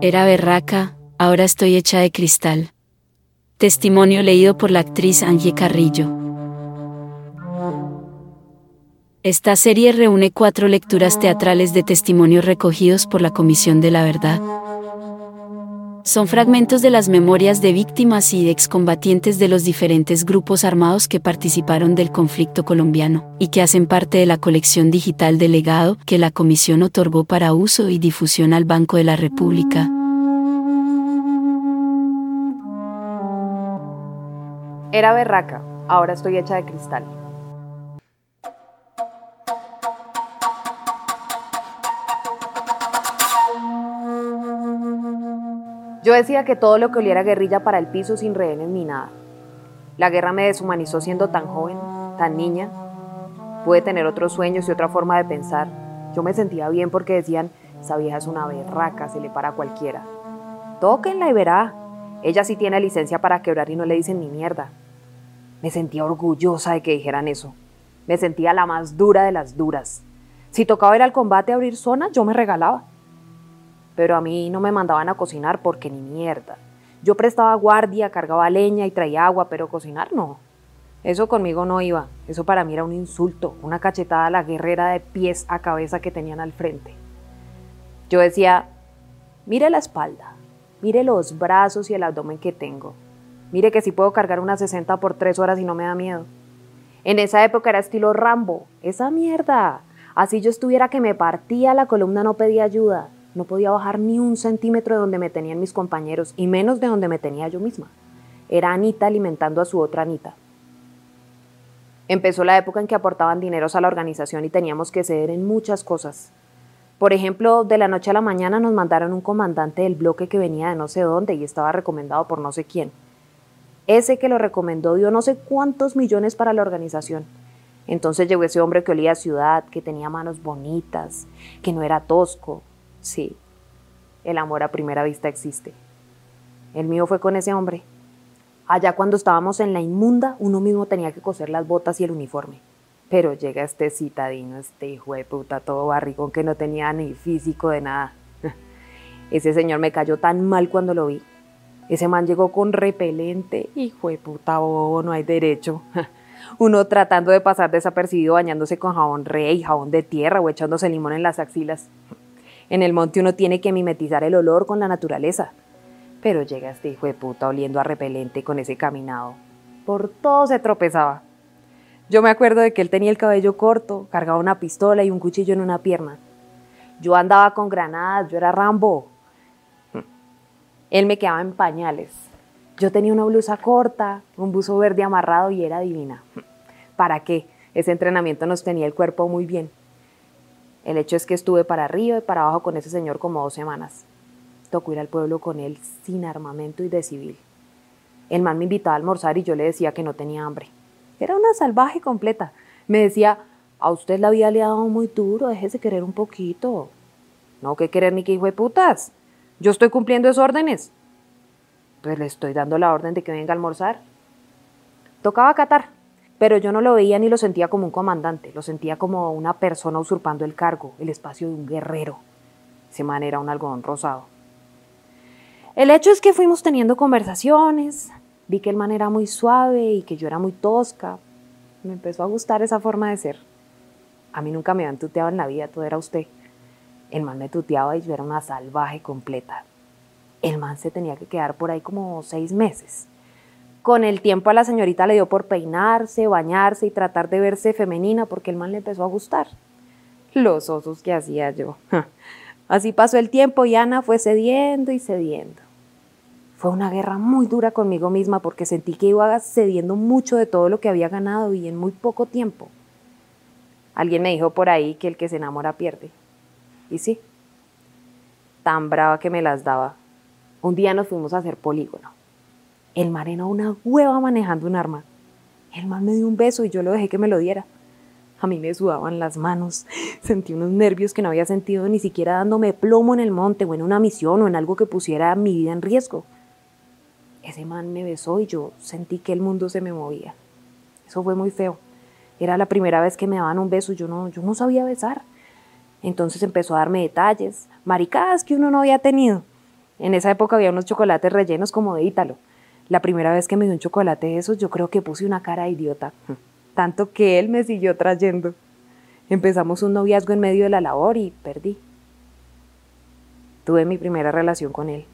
Era berraca, ahora estoy hecha de cristal. Testimonio leído por la actriz Angie Carrillo. Esta serie reúne cuatro lecturas teatrales de testimonios recogidos por la Comisión de la Verdad. Son fragmentos de las memorias de víctimas y excombatientes de los diferentes grupos armados que participaron del conflicto colombiano y que hacen parte de la colección digital de legado que la Comisión otorgó para uso y difusión al Banco de la República. Era berraca, ahora estoy hecha de cristal. Yo decía que todo lo que oliera guerrilla para el piso sin rehenes ni nada. La guerra me deshumanizó siendo tan joven, tan niña. Pude tener otros sueños y otra forma de pensar. Yo me sentía bien porque decían, esa vieja es una berraca, se le para a cualquiera. Tóquenla y verá. Ella sí tiene licencia para quebrar y no le dicen ni mierda. Me sentía orgullosa de que dijeran eso. Me sentía la más dura de las duras. Si tocaba ir al combate a abrir zona, yo me regalaba pero a mí no me mandaban a cocinar porque ni mierda. Yo prestaba guardia, cargaba leña y traía agua, pero cocinar no. Eso conmigo no iba. Eso para mí era un insulto, una cachetada a la guerrera de pies a cabeza que tenían al frente. Yo decía, mire la espalda, mire los brazos y el abdomen que tengo. Mire que si puedo cargar una 60 por tres horas y no me da miedo. En esa época era estilo Rambo. Esa mierda. Así yo estuviera que me partía, la columna no pedía ayuda. No podía bajar ni un centímetro de donde me tenían mis compañeros y menos de donde me tenía yo misma. Era Anita alimentando a su otra Anita. Empezó la época en que aportaban dineros a la organización y teníamos que ceder en muchas cosas. Por ejemplo, de la noche a la mañana nos mandaron un comandante del bloque que venía de no sé dónde y estaba recomendado por no sé quién. Ese que lo recomendó dio no sé cuántos millones para la organización. Entonces llegó ese hombre que olía a ciudad, que tenía manos bonitas, que no era tosco, Sí, el amor a primera vista existe. El mío fue con ese hombre. Allá cuando estábamos en la inmunda, uno mismo tenía que coser las botas y el uniforme. Pero llega este citadino, este hijo de puta, todo barrigón que no tenía ni físico de nada. Ese señor me cayó tan mal cuando lo vi. Ese man llegó con repelente, hijo de puta bobo, no hay derecho. Uno tratando de pasar desapercibido bañándose con jabón rey, jabón de tierra o echándose limón en las axilas. En el monte uno tiene que mimetizar el olor con la naturaleza. Pero llega este hijo de puta oliendo a repelente con ese caminado. Por todo se tropezaba. Yo me acuerdo de que él tenía el cabello corto, cargaba una pistola y un cuchillo en una pierna. Yo andaba con granadas, yo era Rambo. Él me quedaba en pañales. Yo tenía una blusa corta, un buzo verde amarrado y era divina. ¿Para qué? Ese entrenamiento nos tenía el cuerpo muy bien. El hecho es que estuve para arriba y para abajo con ese señor como dos semanas. Tocó ir al pueblo con él sin armamento y de civil. El man me invitaba a almorzar y yo le decía que no tenía hambre. Era una salvaje completa. Me decía, a usted la vida le ha dado muy duro, déjese querer un poquito. No, que querer ni que hijo de putas. Yo estoy cumpliendo esas órdenes. Pues le estoy dando la orden de que venga a almorzar. Tocaba catar pero yo no lo veía ni lo sentía como un comandante, lo sentía como una persona usurpando el cargo, el espacio de un guerrero. Ese man era un algodón rosado. El hecho es que fuimos teniendo conversaciones, vi que el man era muy suave y que yo era muy tosca. Me empezó a gustar esa forma de ser. A mí nunca me habían tuteado en la vida, todo era usted. El man me tuteaba y yo era una salvaje completa. El man se tenía que quedar por ahí como seis meses. Con el tiempo a la señorita le dio por peinarse, bañarse y tratar de verse femenina porque el man le empezó a gustar. Los osos que hacía yo. Así pasó el tiempo y Ana fue cediendo y cediendo. Fue una guerra muy dura conmigo misma porque sentí que iba cediendo mucho de todo lo que había ganado y en muy poco tiempo. Alguien me dijo por ahí que el que se enamora pierde. Y sí, tan brava que me las daba. Un día nos fuimos a hacer polígono. El mar era una hueva manejando un arma. El man me dio un beso y yo lo dejé que me lo diera. A mí me sudaban las manos, sentí unos nervios que no había sentido ni siquiera dándome plomo en el monte o en una misión o en algo que pusiera mi vida en riesgo. Ese man me besó y yo sentí que el mundo se me movía. Eso fue muy feo. Era la primera vez que me daban un beso y yo no, yo no sabía besar. Entonces empezó a darme detalles, maricadas que uno no había tenido. En esa época había unos chocolates rellenos como de Ítalo. La primera vez que me dio un chocolate de esos, yo creo que puse una cara de idiota. Tanto que él me siguió trayendo. Empezamos un noviazgo en medio de la labor y perdí. Tuve mi primera relación con él.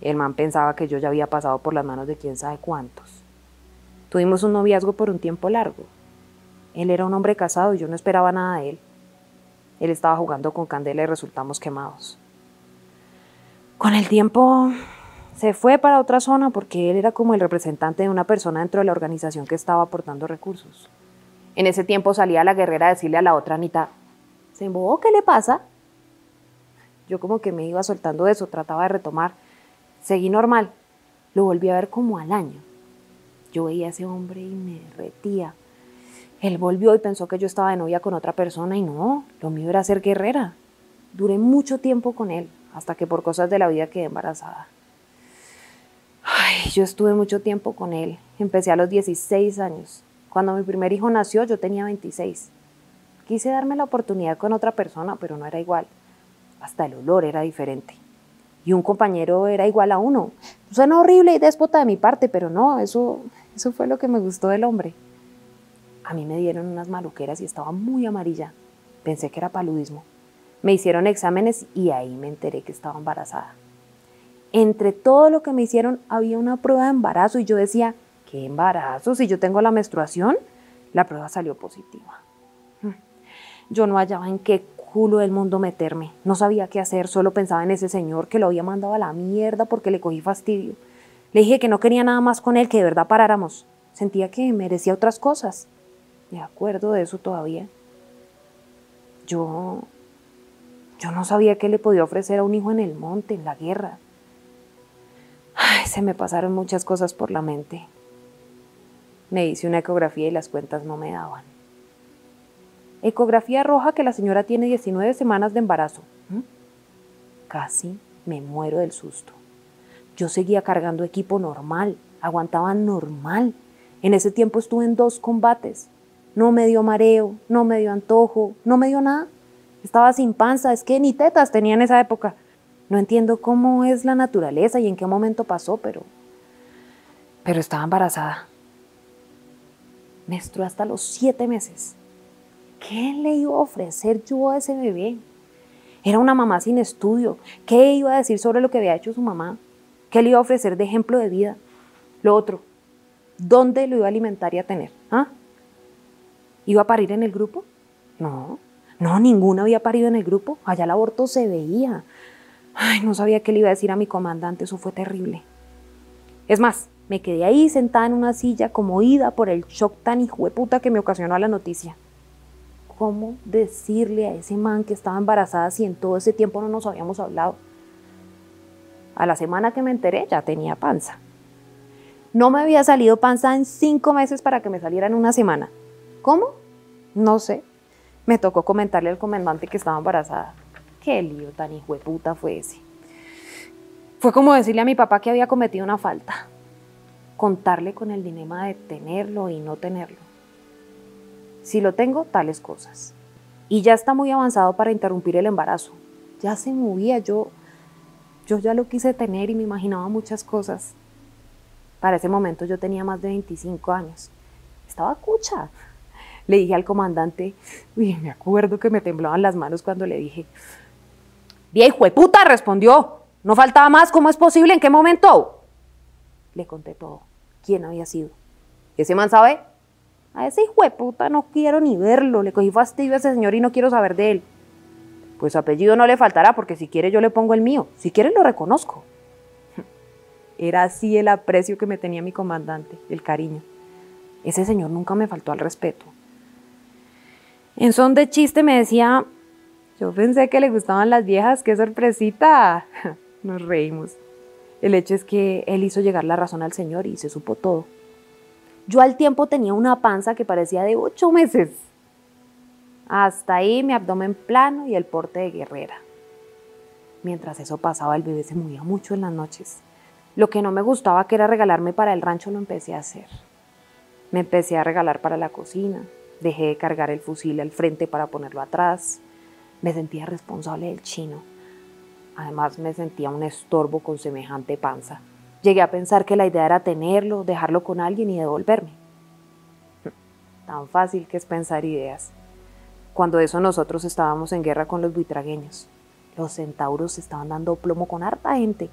El man pensaba que yo ya había pasado por las manos de quién sabe cuántos. Tuvimos un noviazgo por un tiempo largo. Él era un hombre casado y yo no esperaba nada de él. Él estaba jugando con candela y resultamos quemados. Con el tiempo se fue para otra zona porque él era como el representante de una persona dentro de la organización que estaba aportando recursos. En ese tiempo salía la guerrera a decirle a la otra Anita, ¿se embobó? ¿Qué le pasa? Yo como que me iba soltando eso, trataba de retomar. Seguí normal. Lo volví a ver como al año. Yo veía a ese hombre y me derretía. Él volvió y pensó que yo estaba de novia con otra persona y no, lo mío era ser guerrera. Duré mucho tiempo con él, hasta que por cosas de la vida quedé embarazada. Yo estuve mucho tiempo con él. Empecé a los 16 años. Cuando mi primer hijo nació yo tenía 26. Quise darme la oportunidad con otra persona, pero no era igual. Hasta el olor era diferente. Y un compañero era igual a uno. Suena horrible y déspota de mi parte, pero no, eso, eso fue lo que me gustó del hombre. A mí me dieron unas maluqueras y estaba muy amarilla. Pensé que era paludismo. Me hicieron exámenes y ahí me enteré que estaba embarazada. Entre todo lo que me hicieron había una prueba de embarazo y yo decía, ¿qué embarazo? Si yo tengo la menstruación, la prueba salió positiva. Hmm. Yo no hallaba en qué culo del mundo meterme. No sabía qué hacer, solo pensaba en ese señor que lo había mandado a la mierda porque le cogí fastidio. Le dije que no quería nada más con él, que de verdad paráramos. Sentía que merecía otras cosas. Me acuerdo de eso todavía. Yo. Yo no sabía qué le podía ofrecer a un hijo en el monte, en la guerra. Ay, se me pasaron muchas cosas por la mente. Me hice una ecografía y las cuentas no me daban. Ecografía roja que la señora tiene 19 semanas de embarazo. ¿Mm? Casi me muero del susto. Yo seguía cargando equipo normal, aguantaba normal. En ese tiempo estuve en dos combates. No me dio mareo, no me dio antojo, no me dio nada. Estaba sin panza, es que ni tetas tenía en esa época. No entiendo cómo es la naturaleza y en qué momento pasó, pero... Pero estaba embarazada. Menstruó hasta los siete meses. ¿Qué le iba a ofrecer yo a ese bebé? Era una mamá sin estudio. ¿Qué iba a decir sobre lo que había hecho su mamá? ¿Qué le iba a ofrecer de ejemplo de vida? Lo otro, ¿dónde lo iba a alimentar y a tener? ¿Ah? ¿Iba a parir en el grupo? No, no, ninguna había parido en el grupo. Allá el aborto se veía. Ay, no sabía qué le iba a decir a mi comandante, eso fue terrible. Es más, me quedé ahí sentada en una silla como ida por el shock tan hijueputa que me ocasionó la noticia cómo decirle a ese man que estaba embarazada si en todo ese tiempo no nos habíamos hablado. A la semana que me enteré ya tenía panza. No me había salido panza en cinco meses para que me saliera en una semana. ¿Cómo? No sé. Me tocó comentarle al comandante que estaba embarazada. Qué lío tan hijo de puta fue ese. Fue como decirle a mi papá que había cometido una falta. Contarle con el dilema de tenerlo y no tenerlo. Si lo tengo, tales cosas. Y ya está muy avanzado para interrumpir el embarazo. Ya se movía, yo, yo ya lo quise tener y me imaginaba muchas cosas. Para ese momento yo tenía más de 25 años. Estaba cucha. Le dije al comandante, uy, me acuerdo que me temblaban las manos cuando le dije, viejo de puta, respondió. No faltaba más, ¿cómo es posible? ¿En qué momento? Le conté todo. ¿Quién había sido? ¿Ese man sabe? A ese hijo de puta no quiero ni verlo, le cogí fastidio a ese señor y no quiero saber de él. Pues apellido no le faltará porque si quiere yo le pongo el mío, si quiere lo reconozco. Era así el aprecio que me tenía mi comandante, el cariño. Ese señor nunca me faltó al respeto. En son de chiste me decía, yo pensé que le gustaban las viejas, qué sorpresita. Nos reímos. El hecho es que él hizo llegar la razón al señor y se supo todo. Yo al tiempo tenía una panza que parecía de ocho meses. Hasta ahí mi abdomen plano y el porte de guerrera. Mientras eso pasaba, el bebé se movía mucho en las noches. Lo que no me gustaba, que era regalarme para el rancho, lo empecé a hacer. Me empecé a regalar para la cocina. Dejé de cargar el fusil al frente para ponerlo atrás. Me sentía responsable del chino. Además me sentía un estorbo con semejante panza. Llegué a pensar que la idea era tenerlo, dejarlo con alguien y devolverme. Tan fácil que es pensar ideas. Cuando eso nosotros estábamos en guerra con los buitragueños. Los centauros estaban dando plomo con harta gente.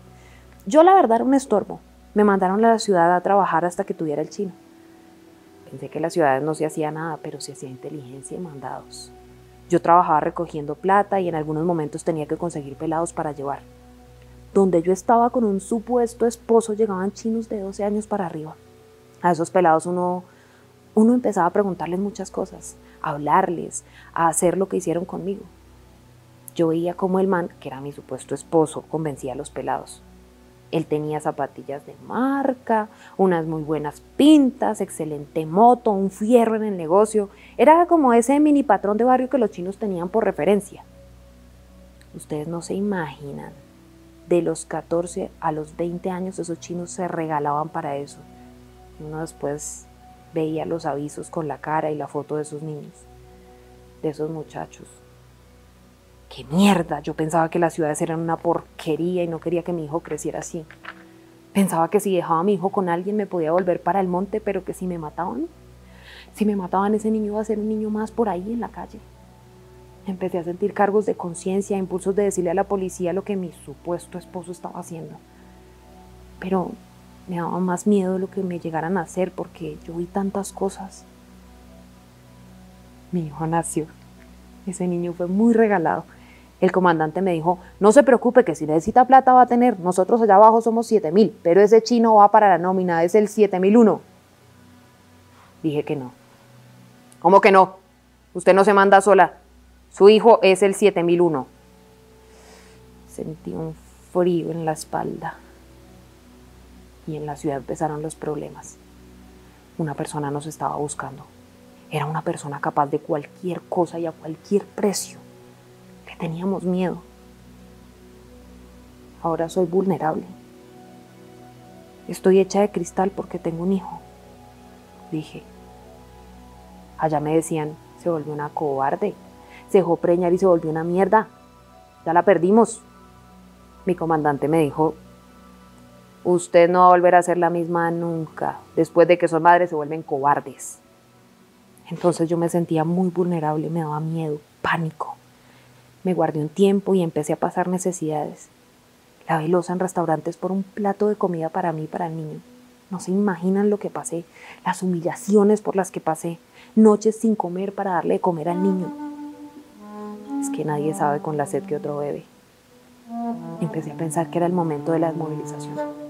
Yo la verdad era un estorbo. Me mandaron a la ciudad a trabajar hasta que tuviera el chino. Pensé que en las ciudades no se hacía nada, pero se hacía inteligencia y mandados. Yo trabajaba recogiendo plata y en algunos momentos tenía que conseguir pelados para llevar. Donde yo estaba con un supuesto esposo llegaban chinos de 12 años para arriba. A esos pelados uno, uno empezaba a preguntarles muchas cosas, a hablarles, a hacer lo que hicieron conmigo. Yo veía como el man, que era mi supuesto esposo, convencía a los pelados. Él tenía zapatillas de marca, unas muy buenas pintas, excelente moto, un fierro en el negocio. Era como ese mini patrón de barrio que los chinos tenían por referencia. Ustedes no se imaginan. De los 14 a los 20 años esos chinos se regalaban para eso. Uno después veía los avisos con la cara y la foto de esos niños, de esos muchachos. ¡Qué mierda! Yo pensaba que las ciudades eran una porquería y no quería que mi hijo creciera así. Pensaba que si dejaba a mi hijo con alguien me podía volver para el monte, pero que si me mataban, si me mataban ese niño iba a ser un niño más por ahí en la calle. Empecé a sentir cargos de conciencia, impulsos de decirle a la policía lo que mi supuesto esposo estaba haciendo. Pero me daba más miedo lo que me llegaran a hacer porque yo vi tantas cosas. Mi hijo nació. Ese niño fue muy regalado. El comandante me dijo, no se preocupe que si necesita plata va a tener, nosotros allá abajo somos 7 mil, pero ese chino va para la nómina, es el 7001. Dije que no. ¿Cómo que no? Usted no se manda sola. Su hijo es el 7001. Sentí un frío en la espalda. Y en la ciudad empezaron los problemas. Una persona nos estaba buscando. Era una persona capaz de cualquier cosa y a cualquier precio teníamos miedo. Ahora soy vulnerable. Estoy hecha de cristal porque tengo un hijo, dije. Allá me decían, se volvió una cobarde, se dejó preñar y se volvió una mierda. Ya la perdimos. Mi comandante me dijo, usted no va a volver a ser la misma nunca. Después de que son madres se vuelven cobardes. Entonces yo me sentía muy vulnerable, me daba miedo, pánico. Me guardé un tiempo y empecé a pasar necesidades. La velosa en restaurantes por un plato de comida para mí y para el niño. No se imaginan lo que pasé, las humillaciones por las que pasé, noches sin comer para darle de comer al niño. Es que nadie sabe con la sed que otro bebe. Empecé a pensar que era el momento de la desmovilización.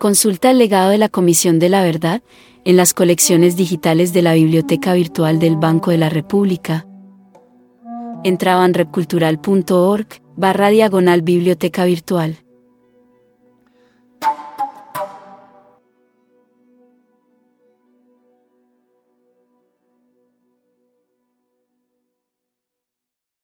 Consulta el legado de la Comisión de la Verdad en las colecciones digitales de la Biblioteca Virtual del Banco de la República. Entra a banrepcultural.org barra diagonal Biblioteca Virtual.